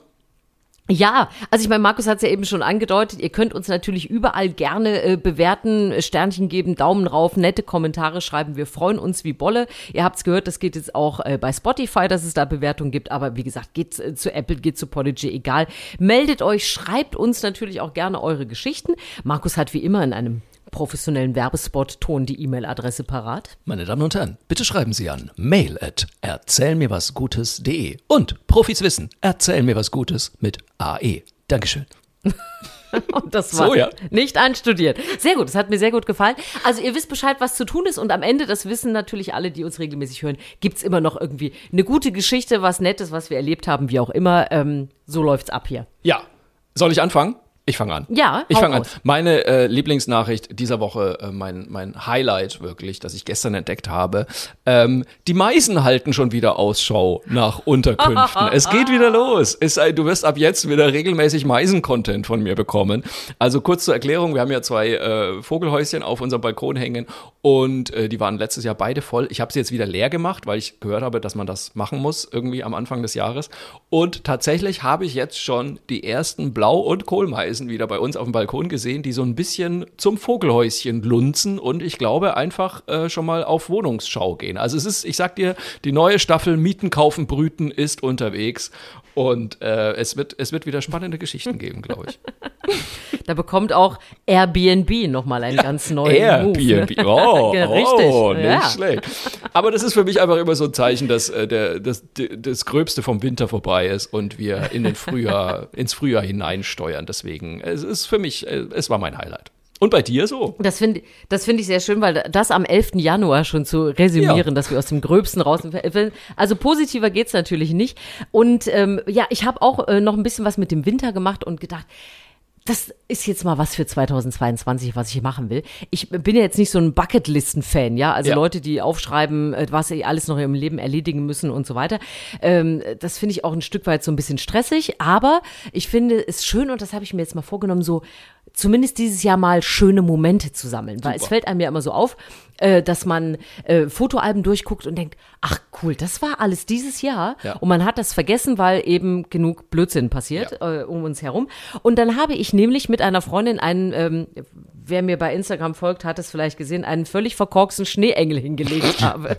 Ja, also ich meine, Markus hat es ja eben schon angedeutet, ihr könnt uns natürlich überall gerne äh, bewerten, Sternchen geben, Daumen rauf, nette Kommentare schreiben, wir freuen uns wie Bolle. Ihr habt es gehört, das geht jetzt auch äh, bei Spotify, dass es da Bewertungen gibt, aber wie gesagt, geht äh, zu Apple, geht zu Podigy, egal. Meldet euch, schreibt uns natürlich auch gerne eure Geschichten. Markus hat wie immer in einem professionellen Werbespot-Ton die E-Mail-Adresse parat. Meine Damen und Herren, bitte schreiben Sie an mail at erzählmirwasgutes.de und Profis wissen, erzähl mir was Gutes mit AE. Dankeschön. Und das war So, ja. nicht einstudiert. Sehr gut, das hat mir sehr gut gefallen. Also ihr wisst Bescheid, was zu tun ist und am Ende, das wissen natürlich alle, die uns regelmäßig hören, gibt's immer noch irgendwie eine gute Geschichte, was Nettes, was wir erlebt haben, wie auch immer. Ähm, so läuft's ab hier. Ja, soll ich anfangen? Ich fange an. Ja, ich fange an. Meine äh, Lieblingsnachricht dieser Woche, äh, mein, mein Highlight wirklich, das ich gestern entdeckt habe. Ähm, die Meisen halten schon wieder Ausschau nach Unterkünften. es geht wieder los. Es, äh, du wirst ab jetzt wieder regelmäßig Meisen-Content von mir bekommen. Also kurz zur Erklärung, wir haben ja zwei äh, Vogelhäuschen auf unserem Balkon hängen und äh, die waren letztes Jahr beide voll. Ich habe sie jetzt wieder leer gemacht, weil ich gehört habe, dass man das machen muss irgendwie am Anfang des Jahres. Und tatsächlich habe ich jetzt schon die ersten Blau- und Kohlmeisen wieder bei uns auf dem Balkon gesehen, die so ein bisschen zum Vogelhäuschen lunzen und ich glaube einfach äh, schon mal auf Wohnungsschau gehen. Also es ist, ich sag dir, die neue Staffel Mieten, Kaufen, Brüten ist unterwegs und äh, es, wird, es wird wieder spannende Geschichten geben, glaube ich. Da bekommt auch Airbnb nochmal einen ganz neuen Move. Airbnb. Ne? Oh, Ja, oh, richtig. nicht Ja. schlecht. Aber das ist für mich einfach immer so ein Zeichen, dass äh, der, das, das Gröbste vom Winter vorbei ist und wir in den Frühjahr, ins Frühjahr hineinsteuern. Deswegen, es ist für mich, äh, es war mein Highlight. Und bei dir so? Das finde das finde ich sehr schön, weil das am 11. Januar schon zu resümieren, Ja. dass wir aus dem Gröbsten raus sind. Also positiver geht's natürlich nicht. Und ähm, ja, ich habe auch äh, noch ein bisschen was mit dem Winter gemacht und gedacht, das ist jetzt mal was für 2022, was ich machen will. Ich bin ja jetzt nicht so ein Bucketlisten-Fan, ja. Also Ja. Leute, die aufschreiben, äh, was sie alles noch im Leben erledigen müssen und so weiter. Ähm, das finde ich auch ein Stück weit so ein bisschen stressig. Aber ich finde es schön und das habe ich mir jetzt mal vorgenommen, so zumindest dieses Jahr mal schöne Momente zu sammeln. Weil es fällt einem ja immer so auf, äh, dass man äh, Fotoalben durchguckt und denkt, ach cool, das war alles dieses Jahr. Ja. Und man hat das vergessen, weil eben genug Blödsinn passiert äh, um uns herum. Und dann habe ich nämlich mit einer Freundin einen, ähm, wer mir bei Instagram folgt, hat es vielleicht gesehen, einen völlig verkorksten Schneeengel hingelegt habe.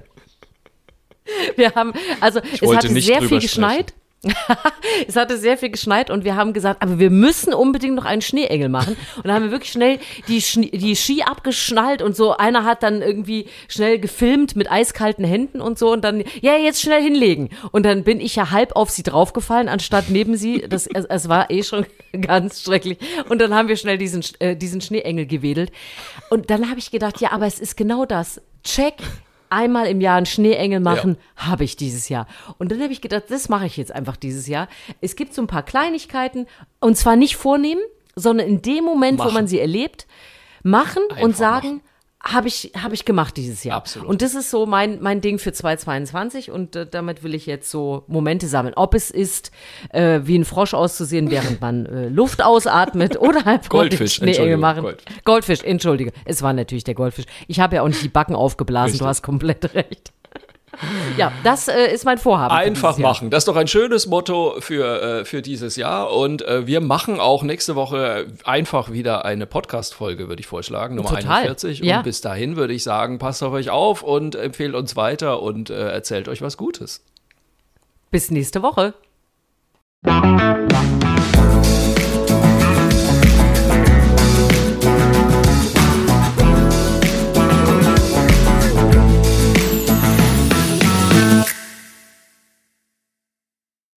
Wir haben, also es wollte hatte nicht sehr viel geschneit. es hatte sehr viel geschneit und wir haben gesagt, aber wir müssen unbedingt noch einen Schneeengel machen. Und dann haben wir wirklich schnell die, Schnie die Ski abgeschnallt und so. Einer hat dann irgendwie schnell gefilmt mit eiskalten Händen und so und dann, ja, jetzt schnell hinlegen. Und dann bin ich ja halb auf sie draufgefallen, anstatt neben sie. Das, es, es war eh schon ganz schrecklich. Und dann haben wir schnell diesen, äh, diesen Schneeengel gewedelt. Und dann habe ich gedacht, ja, aber es ist genau das. Check einmal im Jahr einen Schneeengel machen, habe ich dieses Jahr. Und dann habe ich gedacht, das mache ich jetzt einfach dieses Jahr. Es gibt so ein paar Kleinigkeiten und zwar nicht vornehmen, sondern in dem Moment, wo Machen. man sie erlebt, machen und Einfach sagen, habe ich, habe ich gemacht dieses Jahr. Absolut. Und das ist so mein, mein Ding für 2022 und äh, damit will ich jetzt so Momente sammeln. Ob es ist, äh, wie ein Frosch auszusehen, während man äh, Luft ausatmet oder einfach Goldfisch, Schneeengel machen. Gold. Goldfisch, entschuldige. Es war natürlich der Goldfisch. Ich habe ja auch nicht die Backen aufgeblasen, Richtig. du hast komplett recht. Ja, das äh, ist mein Vorhaben. Einfach machen. Das ist doch ein schönes Motto für, äh, für dieses Jahr. Und äh, wir machen auch nächste Woche einfach wieder eine Podcast-Folge, würde ich vorschlagen, Nummer Total. 41. Ja. Und bis dahin würde ich sagen, passt auf euch auf und empfehlt uns weiter und äh, erzählt euch was Gutes. Bis nächste Woche.